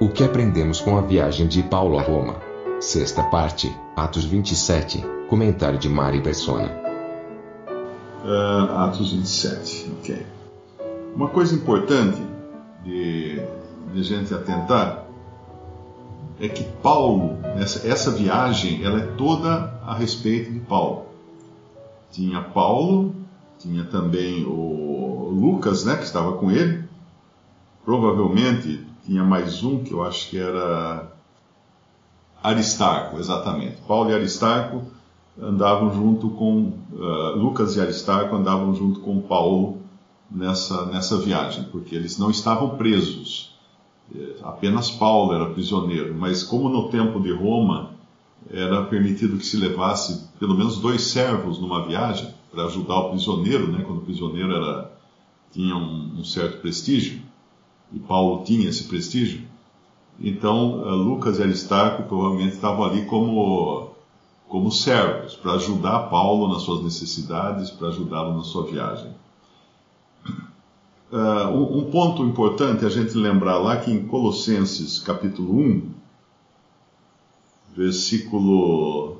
O que aprendemos com a viagem de Paulo a Roma? Sexta parte, Atos 27, comentário de Mari Persona. Uh, Atos 27, ok. Uma coisa importante de, de gente atentar é que Paulo, essa, essa viagem, ela é toda a respeito de Paulo. Tinha Paulo, tinha também o Lucas, né, que estava com ele. Provavelmente tinha mais um que eu acho que era Aristarco, exatamente. Paulo e Aristarco andavam junto com uh, Lucas e Aristarco andavam junto com Paulo nessa nessa viagem, porque eles não estavam presos. É, apenas Paulo era prisioneiro, mas como no tempo de Roma era permitido que se levasse pelo menos dois servos numa viagem para ajudar o prisioneiro, né, quando o prisioneiro era tinha um, um certo prestígio e Paulo tinha esse prestígio. Então uh, Lucas e Aristarco provavelmente estavam ali como como servos para ajudar Paulo nas suas necessidades, para ajudá-lo na sua viagem. Uh, um, ponto importante a gente lembrar lá que em Colossenses capítulo 1, versículo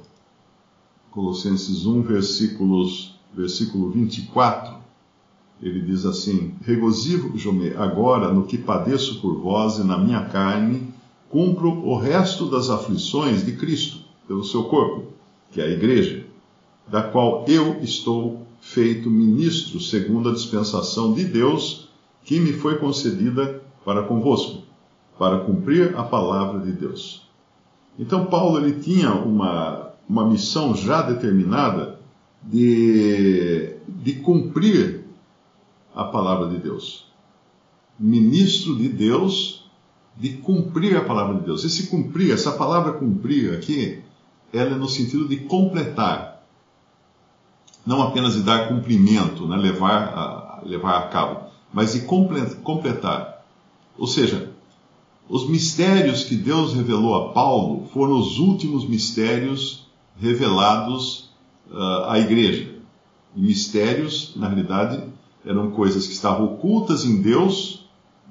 Colossenses 1, versículos, versículo 24, ele diz assim: Regozijo-me agora no que padeço por vós e na minha carne, cumpro o resto das aflições de Cristo pelo seu corpo, que é a igreja, da qual eu estou feito ministro segundo a dispensação de Deus que me foi concedida para convosco, para cumprir a palavra de Deus. Então Paulo ele tinha uma, uma missão já determinada de, de cumprir a palavra de Deus. Ministro de Deus, de cumprir a palavra de Deus. Esse cumprir, essa palavra cumprir aqui, ela é no sentido de completar não apenas de dar cumprimento, né, levar, a, levar a cabo, mas de completar. Ou seja, os mistérios que Deus revelou a Paulo foram os últimos mistérios revelados uh, à igreja. Mistérios, na realidade, eram coisas que estavam ocultas em Deus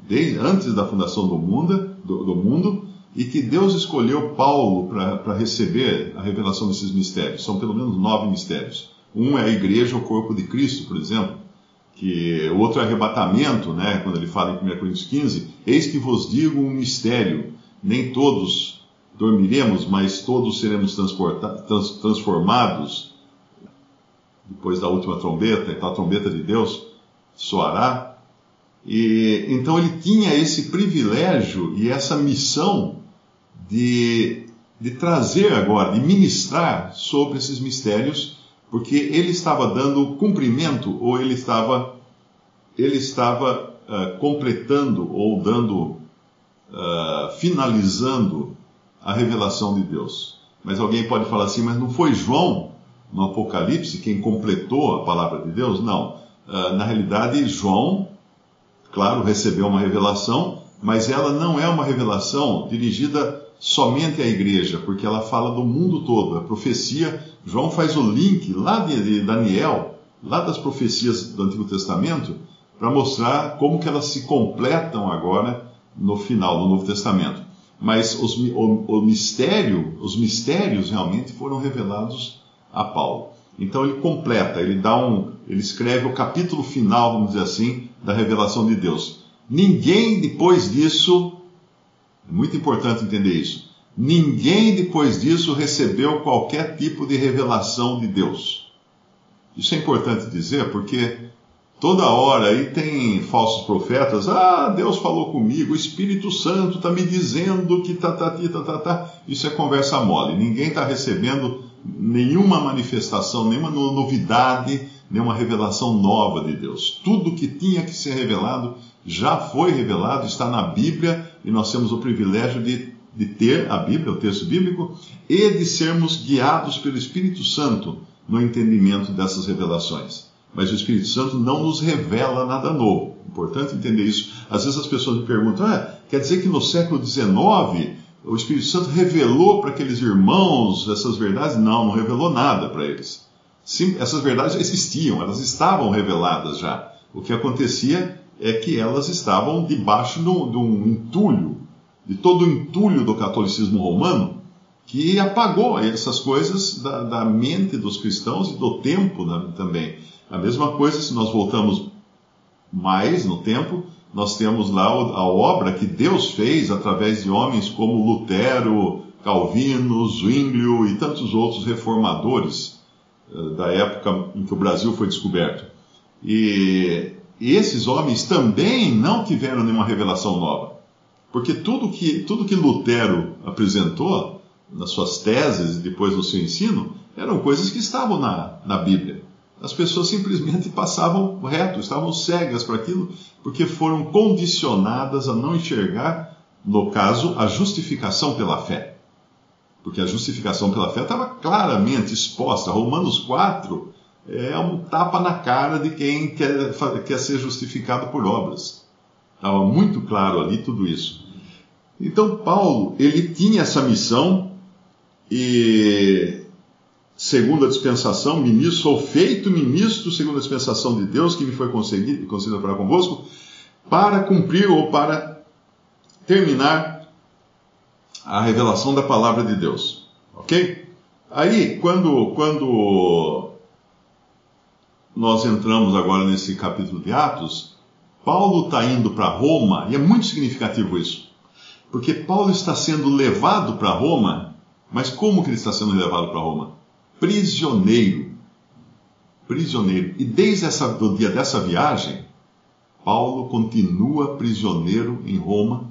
desde antes da fundação do mundo, do, do mundo e que Deus escolheu Paulo para receber a revelação desses mistérios. São pelo menos nove mistérios. Um é a igreja, o corpo de Cristo, por exemplo, que o outro é arrebatamento, né, quando ele fala em 1 Coríntios 15, eis que vos digo um mistério, nem todos dormiremos, mas todos seremos trans, transformados depois da última trombeta, então a trombeta de Deus soará. E então ele tinha esse privilégio e essa missão de, de trazer agora, de ministrar sobre esses mistérios porque ele estava dando cumprimento ou ele estava ele estava uh, completando ou dando uh, finalizando a revelação de Deus. Mas alguém pode falar assim, mas não foi João no Apocalipse quem completou a palavra de Deus? Não. Uh, na realidade, João, claro, recebeu uma revelação, mas ela não é uma revelação dirigida somente à igreja, porque ela fala do mundo todo. A profecia, João faz o link lá de, Daniel, lá das profecias do Antigo Testamento, para mostrar como que elas se completam agora no final do Novo Testamento. Mas os, o, o mistério, os mistérios realmente foram revelados a Paulo. Então ele completa, ele dá um, ele escreve o capítulo final, vamos dizer assim, da revelação de Deus. Ninguém depois disso é muito importante entender isso. Ninguém depois disso recebeu qualquer tipo de revelação de Deus. Isso é importante dizer porque toda hora aí tem falsos profetas. Ah, Deus falou comigo, o Espírito Santo está me dizendo que tá, tá, tá, tá, tá. Isso é conversa mole. Ninguém está recebendo nenhuma manifestação, nenhuma novidade, nenhuma revelação nova de Deus. Tudo que tinha que ser revelado já foi revelado, está na Bíblia e nós temos o privilégio de, de ter a Bíblia, o texto bíblico, e de sermos guiados pelo Espírito Santo no entendimento dessas revelações. Mas o Espírito Santo não nos revela nada novo. Importante entender isso. Às vezes as pessoas me perguntam: ah, quer dizer que no século XIX o Espírito Santo revelou para aqueles irmãos essas verdades? Não, não revelou nada para eles. Sim, essas verdades já existiam, elas estavam reveladas já. O que acontecia é que elas estavam debaixo de um, de um entulho, de todo o entulho do catolicismo romano, que apagou essas coisas da, da mente dos cristãos e do tempo né, também. A mesma coisa se nós voltamos mais no tempo, nós temos lá a obra que Deus fez através de homens como Lutero, Calvino, Zwinglio e tantos outros reformadores eh, da época em que o Brasil foi descoberto. E, e esses homens também não tiveram nenhuma revelação nova. Porque tudo que, tudo que Lutero apresentou nas suas teses e depois no seu ensino eram coisas que estavam na, na Bíblia. As pessoas simplesmente passavam reto, estavam cegas para aquilo, porque foram condicionadas a não enxergar, no caso, a justificação pela fé. Porque a justificação pela fé estava claramente exposta. Romanos 4 é um tapa na cara de quem quer, quer ser justificado por obras. Estava muito claro ali tudo isso. Então, Paulo, ele tinha essa missão e segundo a dispensação, ministro, sou feito ministro segundo a dispensação de Deus que me foi concedida para convosco, para cumprir ou para terminar a revelação da palavra de Deus. Ok? Aí, quando, quando nós entramos agora nesse capítulo de Atos, Paulo está indo para Roma, e é muito significativo isso, porque Paulo está sendo levado para Roma, mas como que ele está sendo levado para Roma? Prisioneiro. Prisioneiro. E desde essa, o dia dessa viagem, Paulo continua prisioneiro em Roma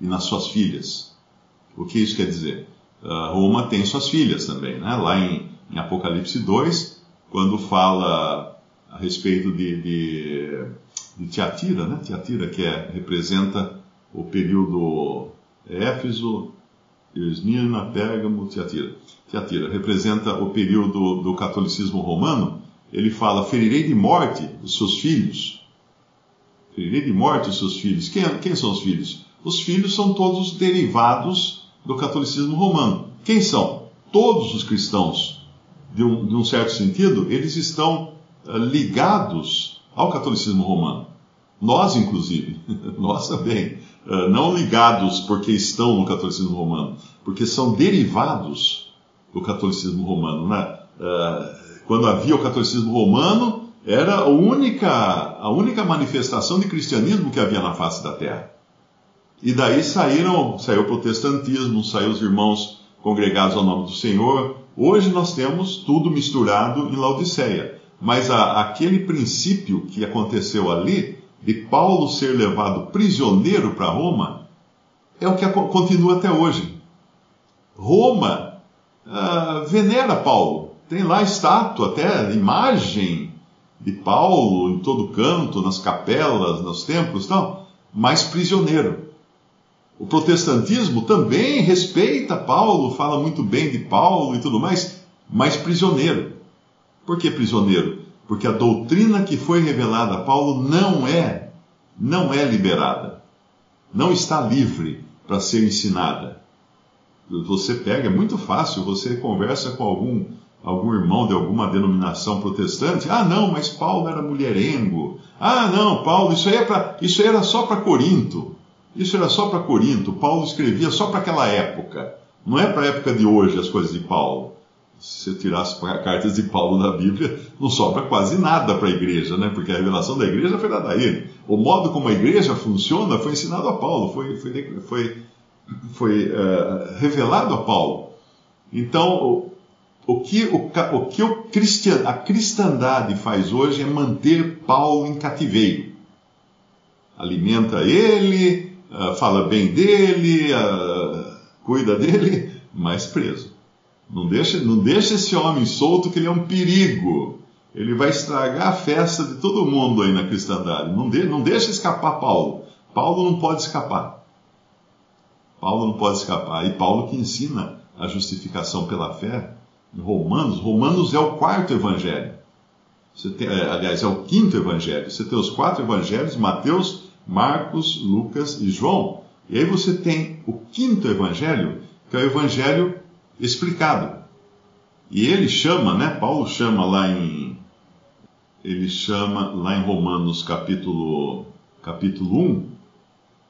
e nas suas filhas. O que isso quer dizer? Uh, Roma tem suas filhas também, né? Lá em, em, Apocalipse 2, quando fala a respeito de, de, de Tiatira, né? Tiatira, que é, representa o período Éfeso, Esmirna, Pérgamo, Tiatira. Tiatira representa o período do catolicismo romano. Ele fala: ferirei de morte os seus filhos. Ferirei de morte os seus filhos. Quem, quem são os filhos? Os filhos são todos derivados do catolicismo romano. Quem são? Todos os cristãos, de um, de um certo sentido, eles estão uh, ligados ao catolicismo romano. Nós, inclusive, nós também, uh, não ligados porque estão no catolicismo romano, porque são derivados do catolicismo romano. Né? Uh, quando havia o catolicismo romano, era a única, a única manifestação de cristianismo que havia na face da terra. E daí saíram, saiu o protestantismo, saiu os irmãos congregados ao nome do Senhor. Hoje nós temos tudo misturado em Laodiceia. Mas a, aquele princípio que aconteceu ali, de Paulo ser levado prisioneiro para Roma, é o que continua até hoje. Roma uh, venera Paulo. Tem lá estátua, até imagem de Paulo em todo canto, nas capelas, nos templos, não, mas prisioneiro. O protestantismo também respeita Paulo, fala muito bem de Paulo e tudo mais, mas prisioneiro. Por que prisioneiro? Porque a doutrina que foi revelada a Paulo não é, não é liberada. Não está livre para ser ensinada. Você pega, é muito fácil, você conversa com algum, algum irmão de alguma denominação protestante, ah não, mas Paulo era mulherengo, ah não, Paulo, isso, aí é isso aí era só para Corinto, isso era só para Corinto, Paulo escrevia só para aquela época, não é para a época de hoje as coisas de Paulo. Se tirar as cartas de Paulo da Bíblia, não sobra quase nada para a igreja, né? Porque a revelação da igreja foi dada a ele. O modo como a igreja funciona foi ensinado a Paulo, foi, foi, foi foi uh, revelado a Paulo. Então, o, o que, o, o que o cristian, a cristandade faz hoje é manter Paulo em cativeiro. Alimenta ele, uh, fala bem dele, uh, cuida dele, mas preso. Não deixa, não deixa esse homem solto que ele é um perigo. ele vai estragar a festa de todo mundo aí na cristandade. Não, de, não deixa escapar Paulo. Paulo não pode escapar. Paulo não pode escapar. E Paulo que ensina a justificação pela fé em Romanos. Romanos é o quarto evangelho. Tem, é, aliás, é o quinto evangelho. Você tem os quatro evangelhos, Mateus, Marcos, Lucas e João. E aí você tem o quinto evangelho, que é o evangelho explicado. E ele chama, né? Paulo chama lá em ele chama lá em Romanos capítulo capítulo 1,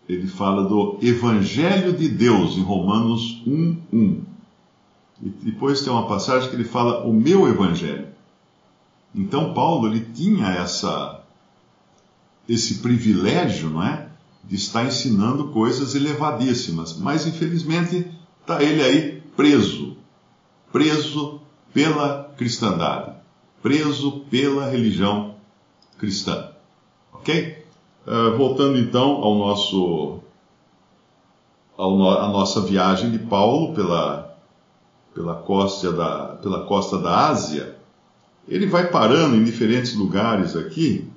ele fala do evangelho de Deus em Romanos 1:1. E depois tem uma passagem que ele fala o meu evangelho. Então Paulo ele tinha essa esse privilégio, não é, de estar ensinando coisas elevadíssimas, mas infelizmente está ele aí preso, preso pela cristandade, preso pela religião cristã. Ok? Uh, voltando então ao nosso, ao no, a nossa viagem de Paulo pela, pela, costa da, pela costa da Ásia, ele vai parando em diferentes lugares aqui.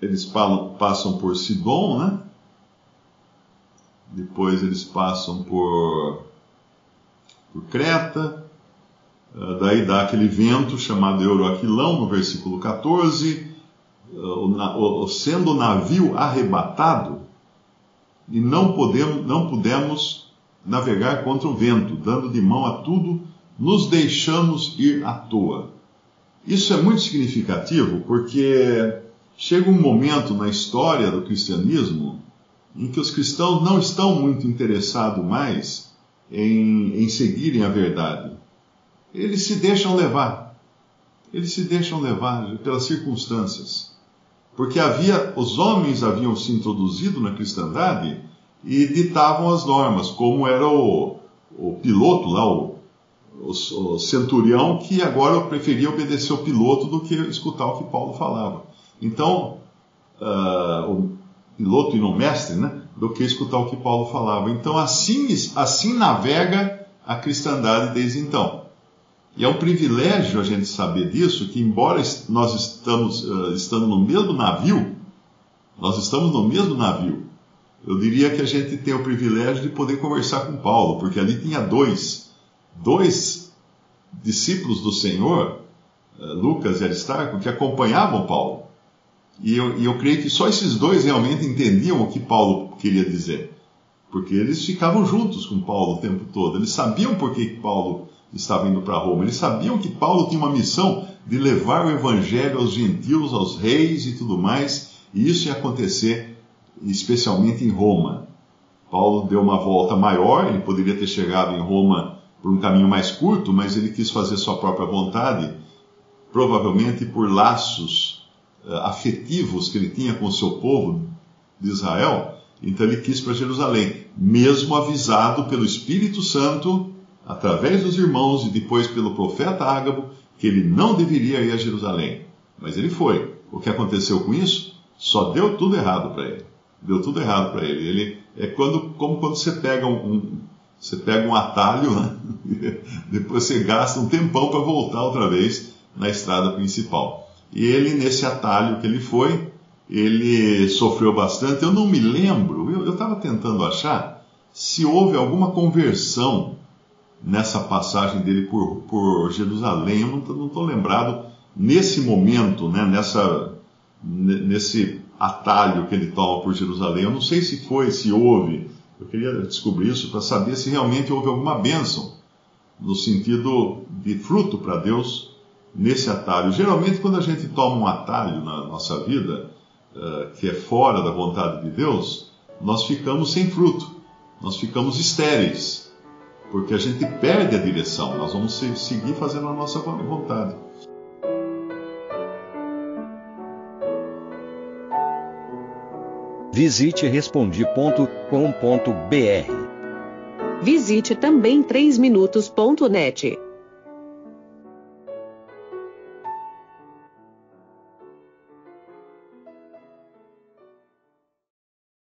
Eles passam por Sidon, né? Depois eles passam por, por Creta, ah, daí dá aquele vento chamado Euroaquilão, no versículo 14, ah, o, sendo o navio arrebatado, e não podemos, não pudemos navegar contra o vento, dando de mão a tudo, nos deixamos ir à toa. Isso é muito significativo porque chega um momento na história do cristianismo em que os cristãos não estão muito interessados mais em, em seguirem a verdade eles se deixam levar. Eles se deixam levar pelas circunstâncias. Porque havia, os homens haviam se introduzido na cristandade e ditavam as normas, como era o, o piloto lá, o, o, o centurião, que agora preferia obedecer o piloto do que escutar o que Paulo falava. Então, uh, o piloto e não mestre, né, do que escutar o que Paulo falava. Então, assim, assim navega a cristandade desde então. E é um privilégio a gente saber disso, que embora nós estamos uh, estando no mesmo navio, nós estamos no mesmo navio. Eu diria que a gente tem o privilégio de poder conversar com Paulo, porque ali tinha dois, dois discípulos do Senhor, uh, Lucas e Aristarco, que acompanhavam Paulo. E eu, e eu creio que só esses dois realmente entendiam o que Paulo queria dizer. Porque eles ficavam juntos com Paulo o tempo todo. Eles sabiam por que Paulo estava indo para Roma. Eles sabiam que Paulo tinha uma missão de levar o evangelho aos gentios, aos reis e tudo mais, e isso ia acontecer especialmente em Roma. Paulo deu uma volta maior, ele poderia ter chegado em Roma por um caminho mais curto, mas ele quis fazer sua própria vontade, provavelmente por laços afetivos que ele tinha com o seu povo de Israel. Então ele quis para Jerusalém, mesmo avisado pelo Espírito Santo através dos irmãos e depois pelo profeta Ágabo, que ele não deveria ir a Jerusalém. Mas ele foi. O que aconteceu com isso? Só deu tudo errado para ele. Deu tudo errado para ele. Ele é quando, como quando você pega um, um você pega um atalho, né? depois você gasta um tempão para voltar outra vez na estrada principal. E ele, nesse atalho que ele foi, ele sofreu bastante. Eu não me lembro, eu estava tentando achar se houve alguma conversão nessa passagem dele por, por Jerusalém. Eu não estou lembrado nesse momento, né, nessa, nesse atalho que ele toma por Jerusalém. Eu não sei se foi, se houve. Eu queria descobrir isso para saber se realmente houve alguma bênção no sentido de fruto para Deus nesse atalho. Geralmente, quando a gente toma um atalho na nossa vida, uh, que é fora da vontade de Deus, nós ficamos sem fruto, nós ficamos estéreis porque a gente perde a direção, nós vamos seguir fazendo a nossa vontade. Visite respondi.com.br. Visite também 3minutos.net.